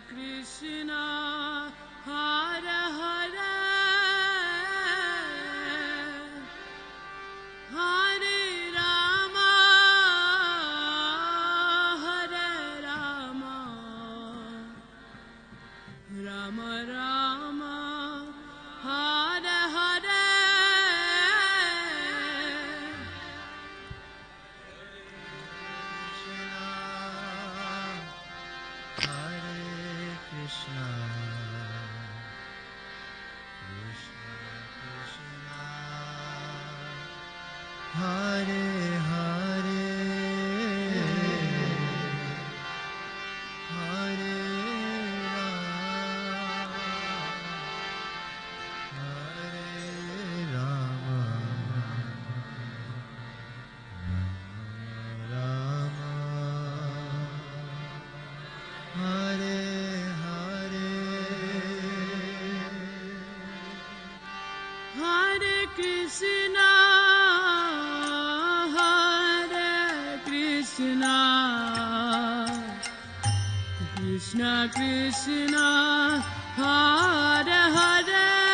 Krishna Krishna, Krishna Krishna, Hare Hare,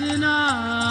Krishna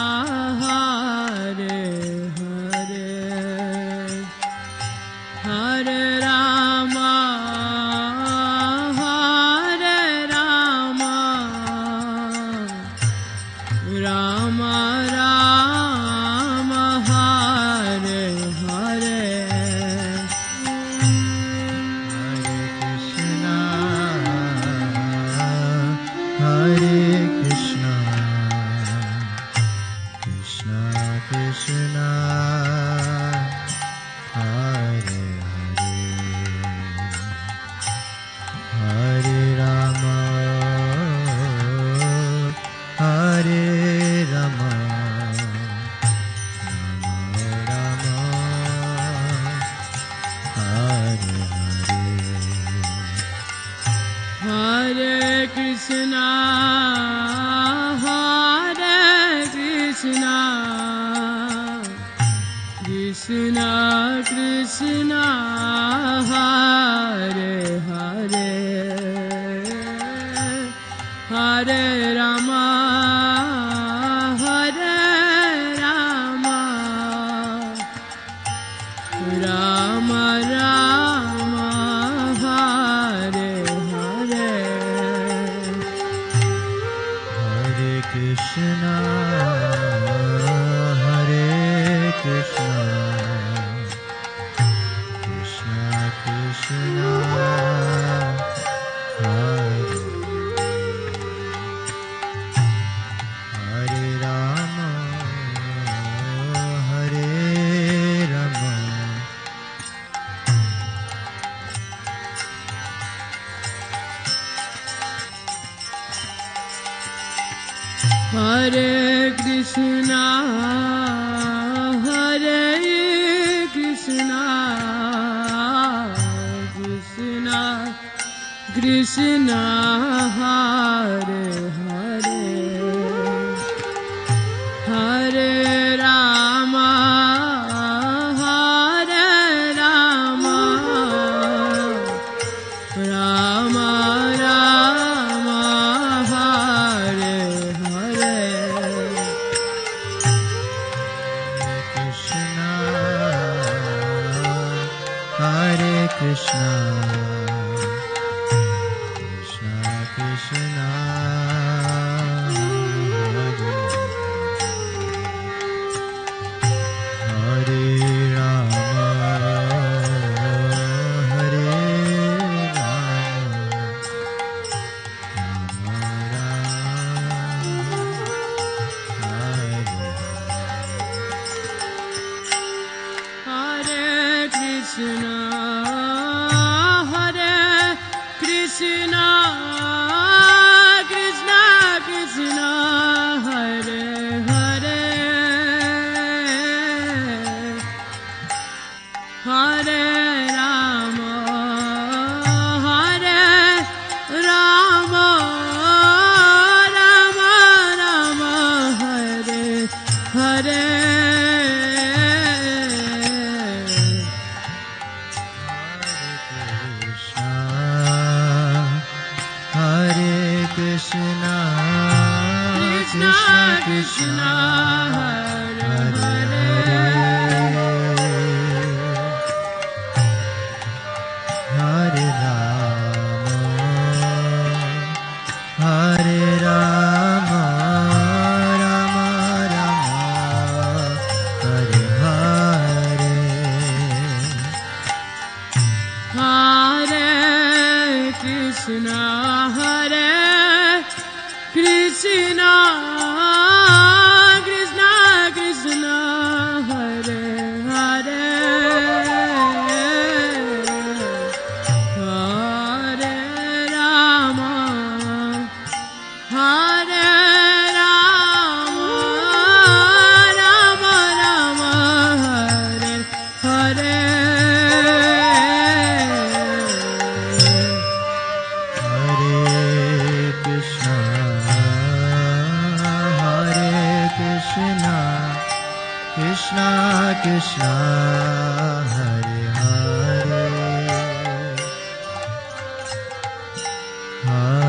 Hare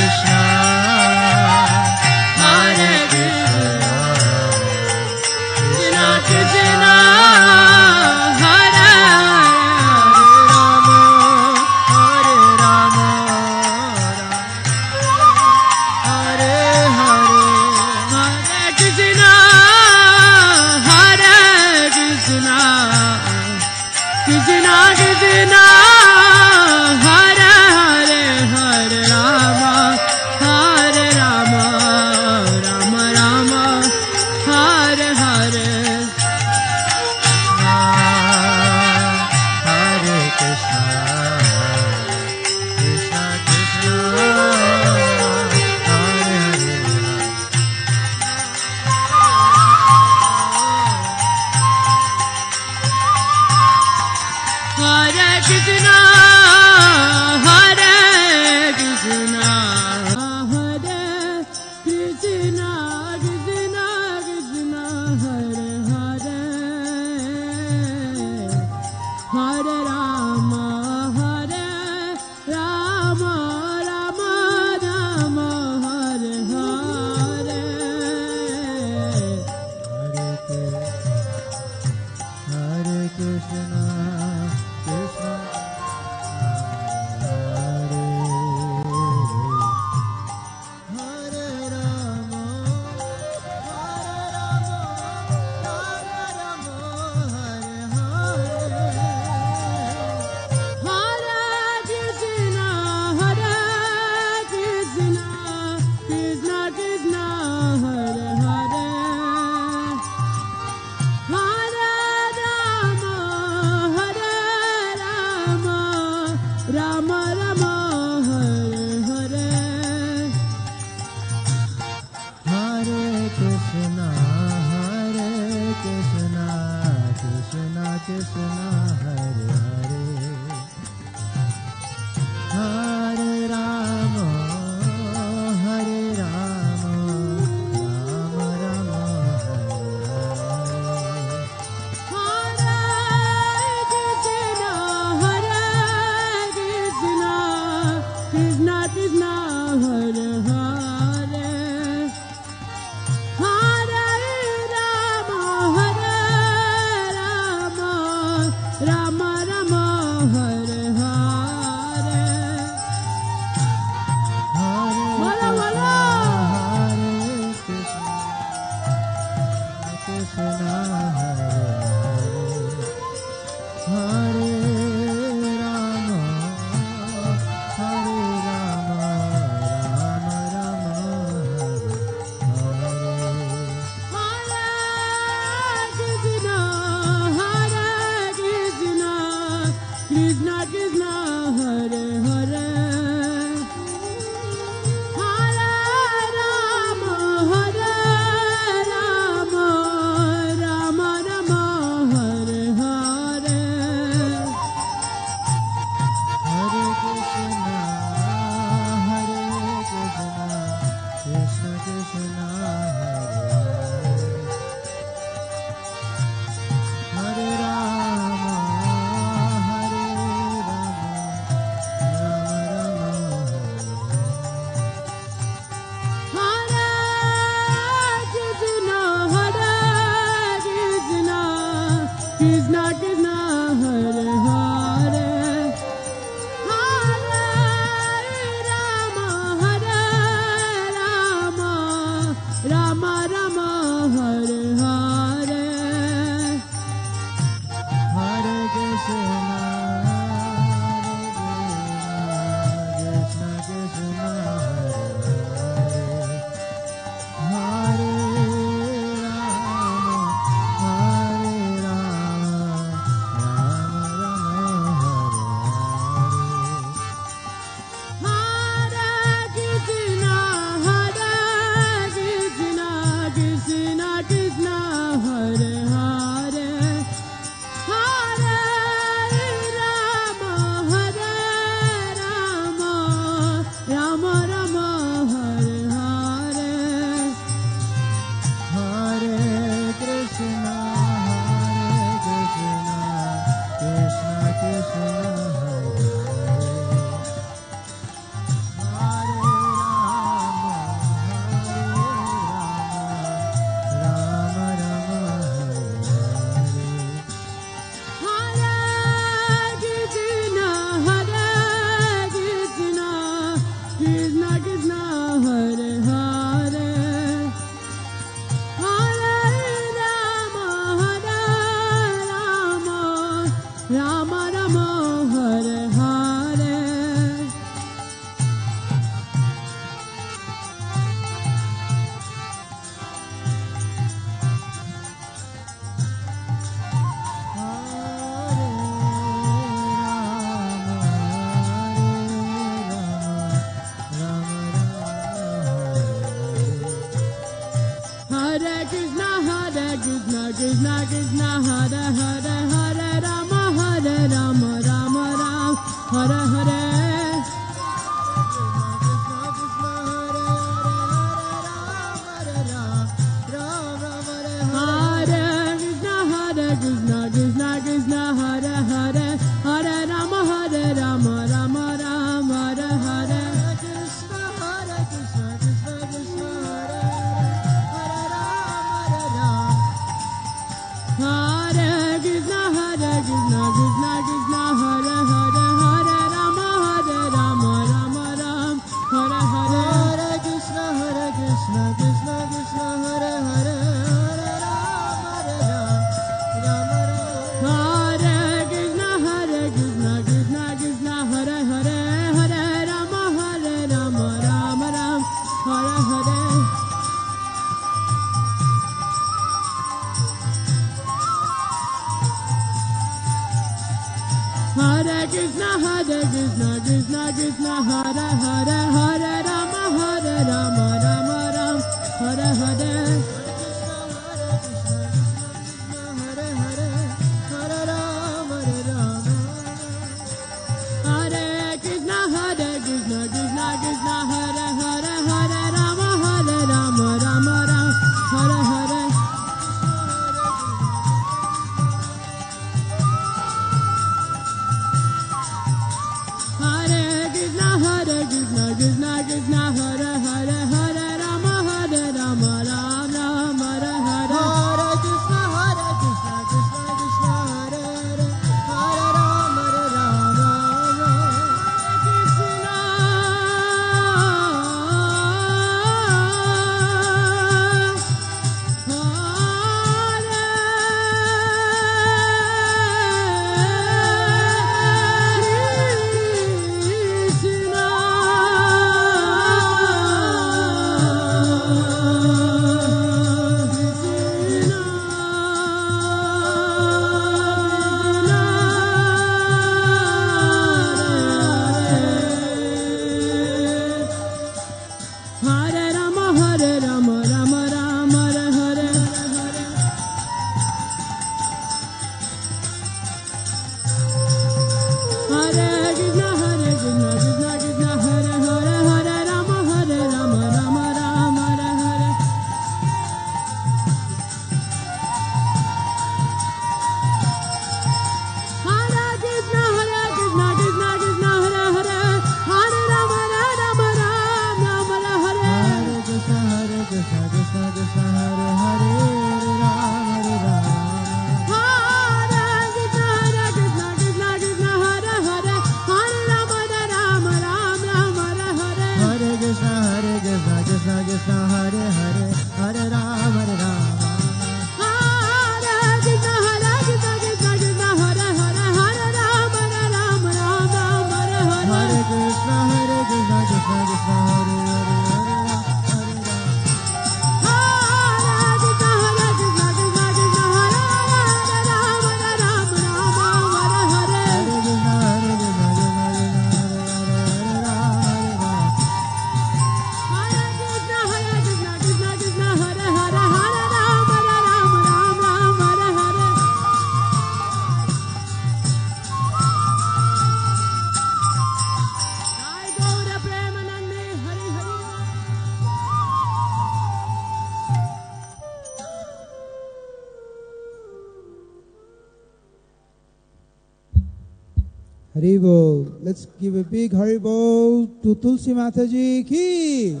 give a big Haribol to Tulsi Mataji ki.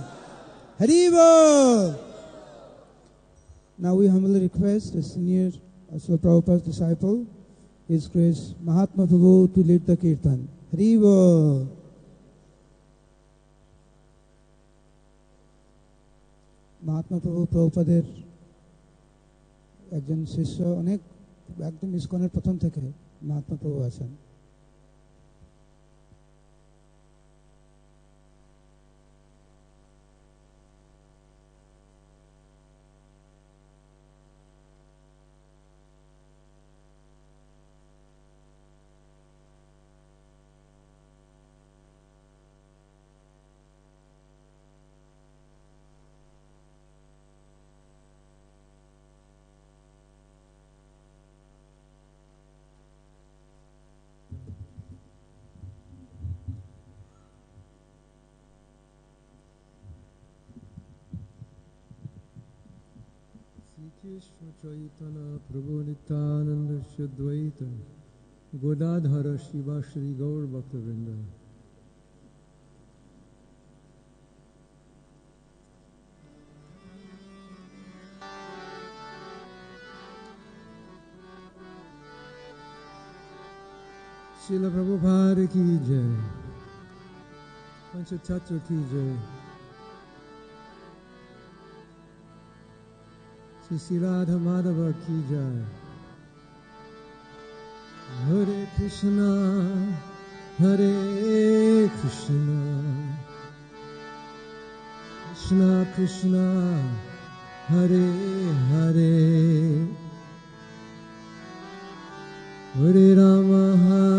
Haribol. Now we humbly request a senior Asla Prabhupada's disciple, His Grace Mahatma Prabhu to lead the kirtan. Haribol. Mahatma প্রভু প্রভুপাদের একজন শিষ্য অনেক একদম ইস্কনের প্রথম থেকে মহাত্মা প্রভু আছেন श्रीकृष्ण चैतन्य प्रभु नित्यानंद द्वैत गोदाधर शिवा श्री गौर भक्तवृंद। शिल प्रभुपाद की जय। पंच तत्व की जय। श्री श्री राधा माधव की जय। हरे कृष्णा हरे कृष्णा। कृष्णा कृष्णा, हरे हरे। हरे राम हरे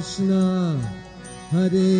कृष्ण हरे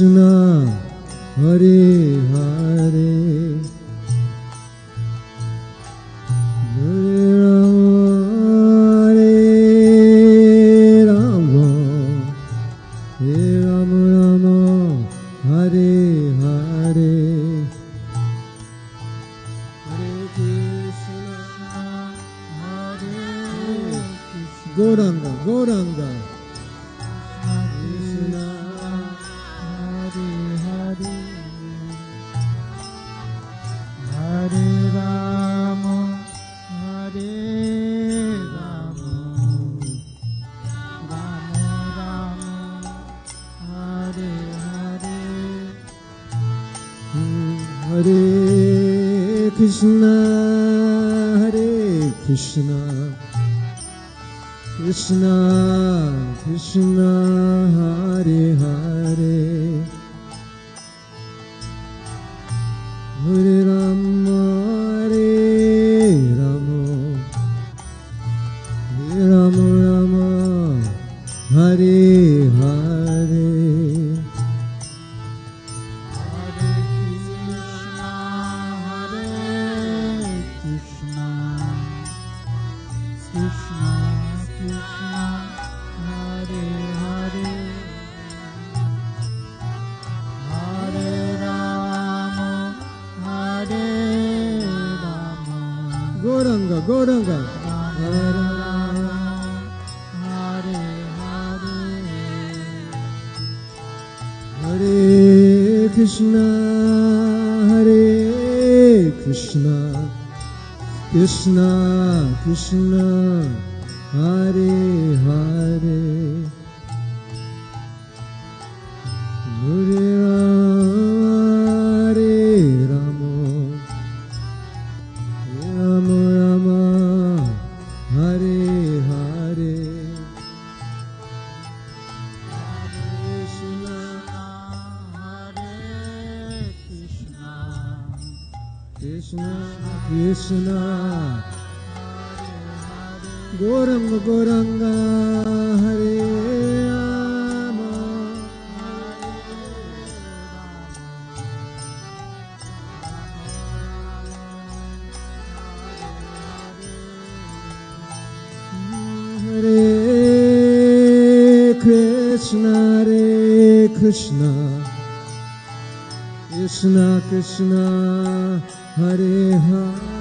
कृष्ण हरे Krishna Hare Krishna, Hare Krishna, Krishna Krishna, Hare Hare.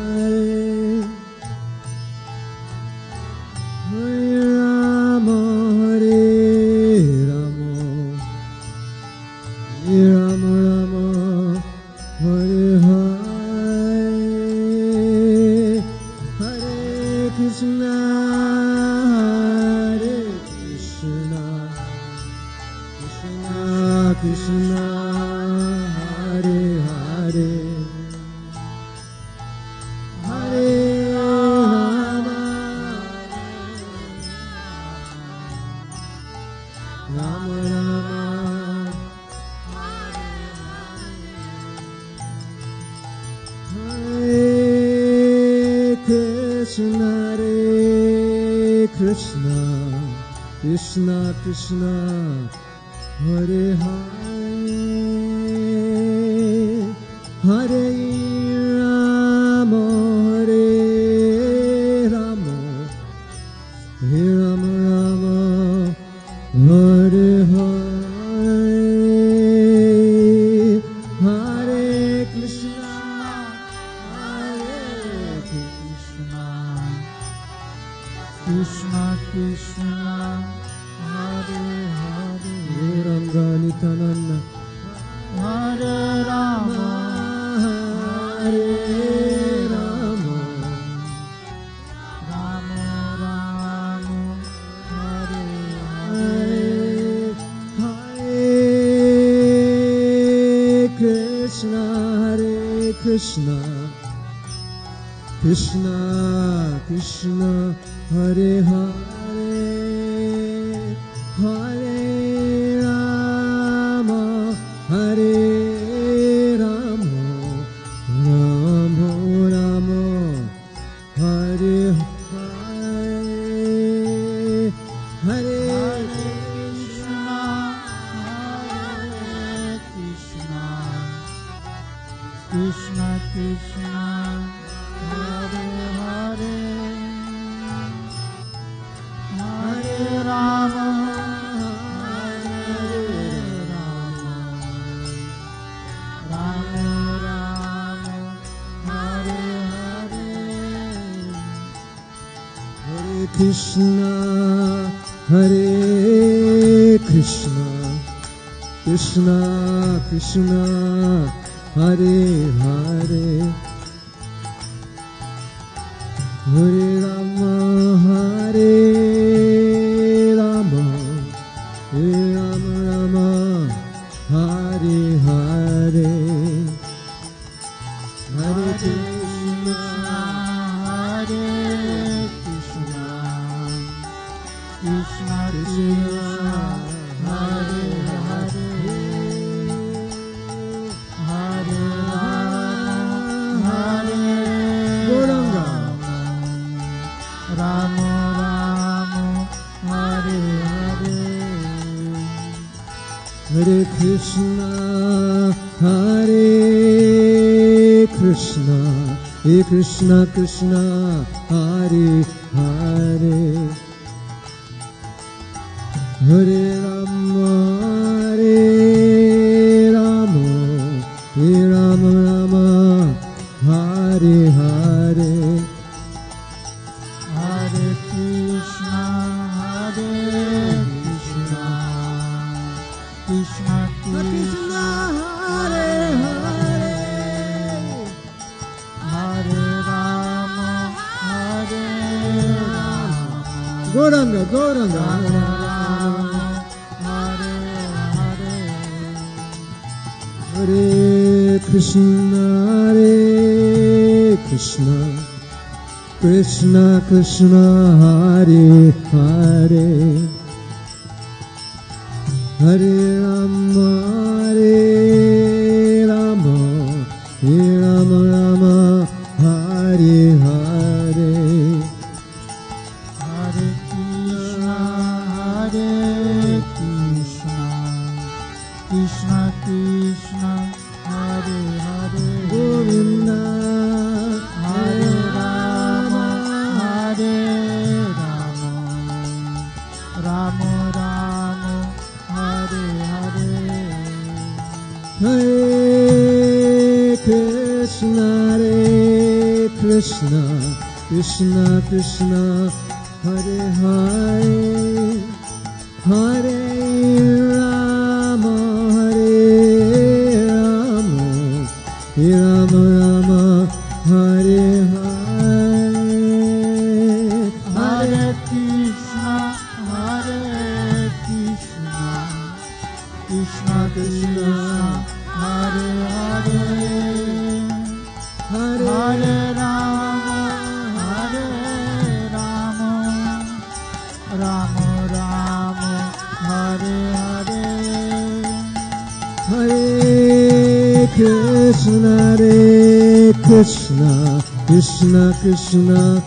Krishna, Krishna, Krishna, Hare Hare. Krishna, Krishna. Krishna, Hare Krishna, Hare Krishna, Krishna, Hare Hare. Krishna Hare Krishna Hare Krishna Krishna Krishna Hare Hare Hare 可是呢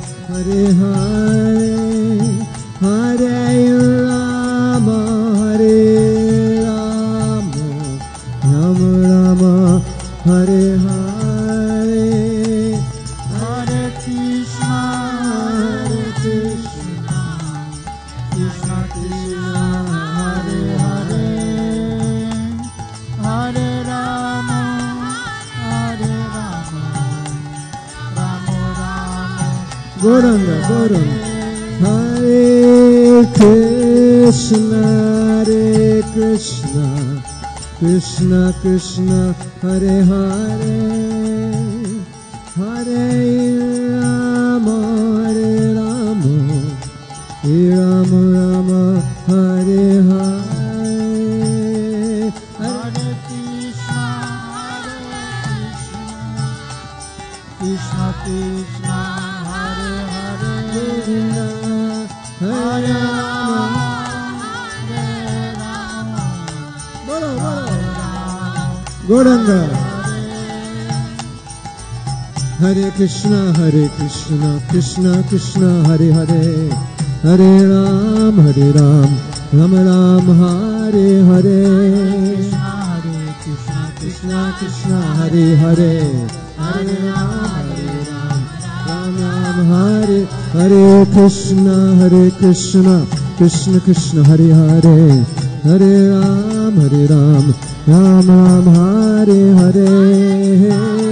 Krishna Hare Krishna Krishna Krishna Hare Hare. Hare Ram Hare Ram Ram Ram Hare Hare. Hare Krishna Krishna Krishna Hare Hare. Hare Ram Hare Ram Ram Ram Hare Hare Krishna Hare Krishna Krishna Krishna Hare Hare. Hare Ram Hare Ram Ram Ram Hare Hare.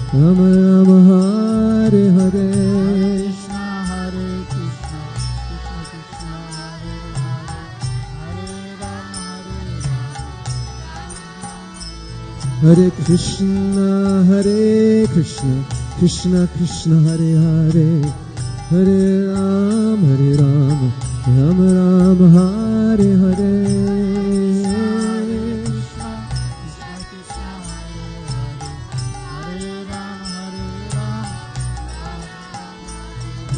Ram Ram Hare Hare. Hare Krishna Hare Krishna Krishna Krishna Hare Hare. Hare Ram Hare Ram Ram Ram Hare Hare.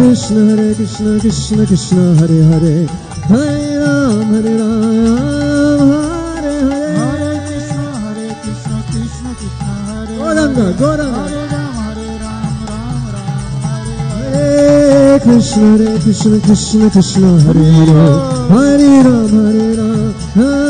Krishna, Hare Krishna, Krishna Krishna, Hare Hare, Hare Ram, Hare Ram, Hare Hare. Hare Krishna, Hare Krishna, Krishna Krishna, Hare Gauranga, Hare. Gauranga. Hare Ram, Hare Ram, Ram Ram, Hare Hare. Krishna, Hare Krishna, Krishna Krishna, Hare Hare, Hare Ram, Hare Ram, Ram Hare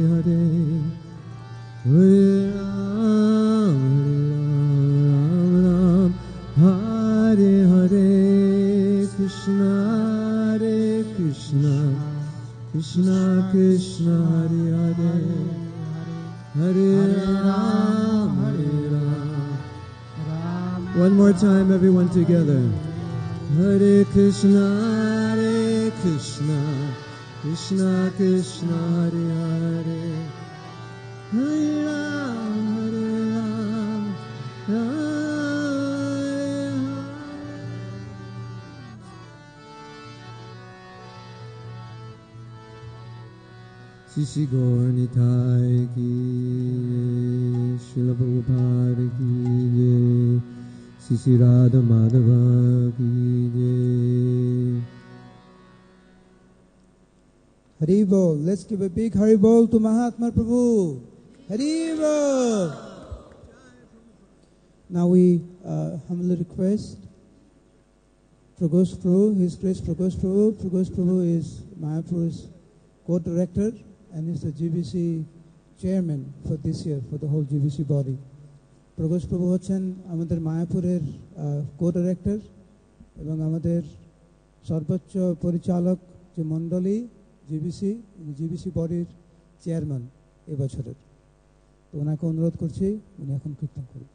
Krishna Krishna, Hare Hare. Hare Ram, Hare Ram. Sisi Gaur Nitai ki Srila Prabhupada ki Sisi Radha Madhava ki Haribol. Let's give a big Haribol to Mahatma Prabhu. Haribol. Now we uh, humbly request Pragosh Prabhu, His Grace Pragosh Prabhu. Pragosh Prabhu is Mayapur's co-director and is the GBC chairman for this year for the whole GBC body. প্রগোশ Prabhu, হচ্ছেন আমাদের মায়াপুরের co-director, এবং আমাদের সর্বোচ্চ Purichalak যে মণ্ডলী GBC GBC বডির chairman এবছরের। তো ওনাকে অনুরোধ করছি উনি এখন কীর্তন করুন।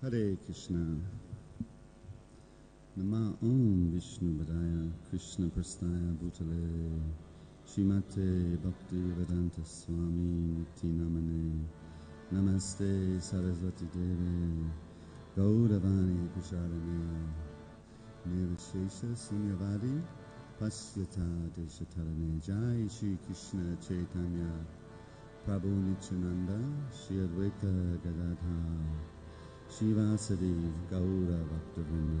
হরে কৃষ্ণ নমা ওম বিষ্ণু বদায় কৃষ্ণ প্রস্তায় ভূতলে श्रीमते भक्तिवेदान्तस्वामीति नमने नमस्ते सरस्वतीदेवे गौरवाणी कुशालिणे देव सिंहवाणी पश्यथादेशधरणे जय श्रीकृष्ण चैतन्य प्रभुनिचुनन्द श्री अवैक गदाधा श्रीवासरे गौरभक्तभूमि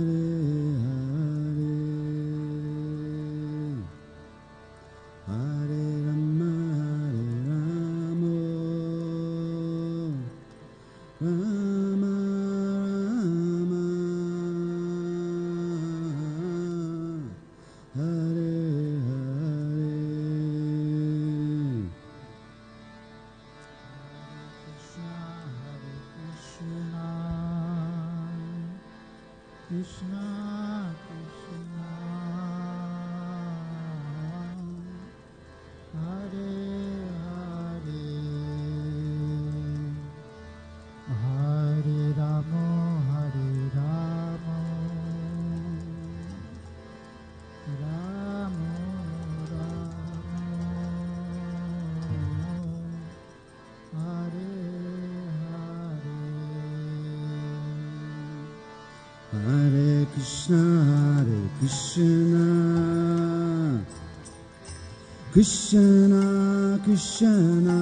Krishna, Krishna.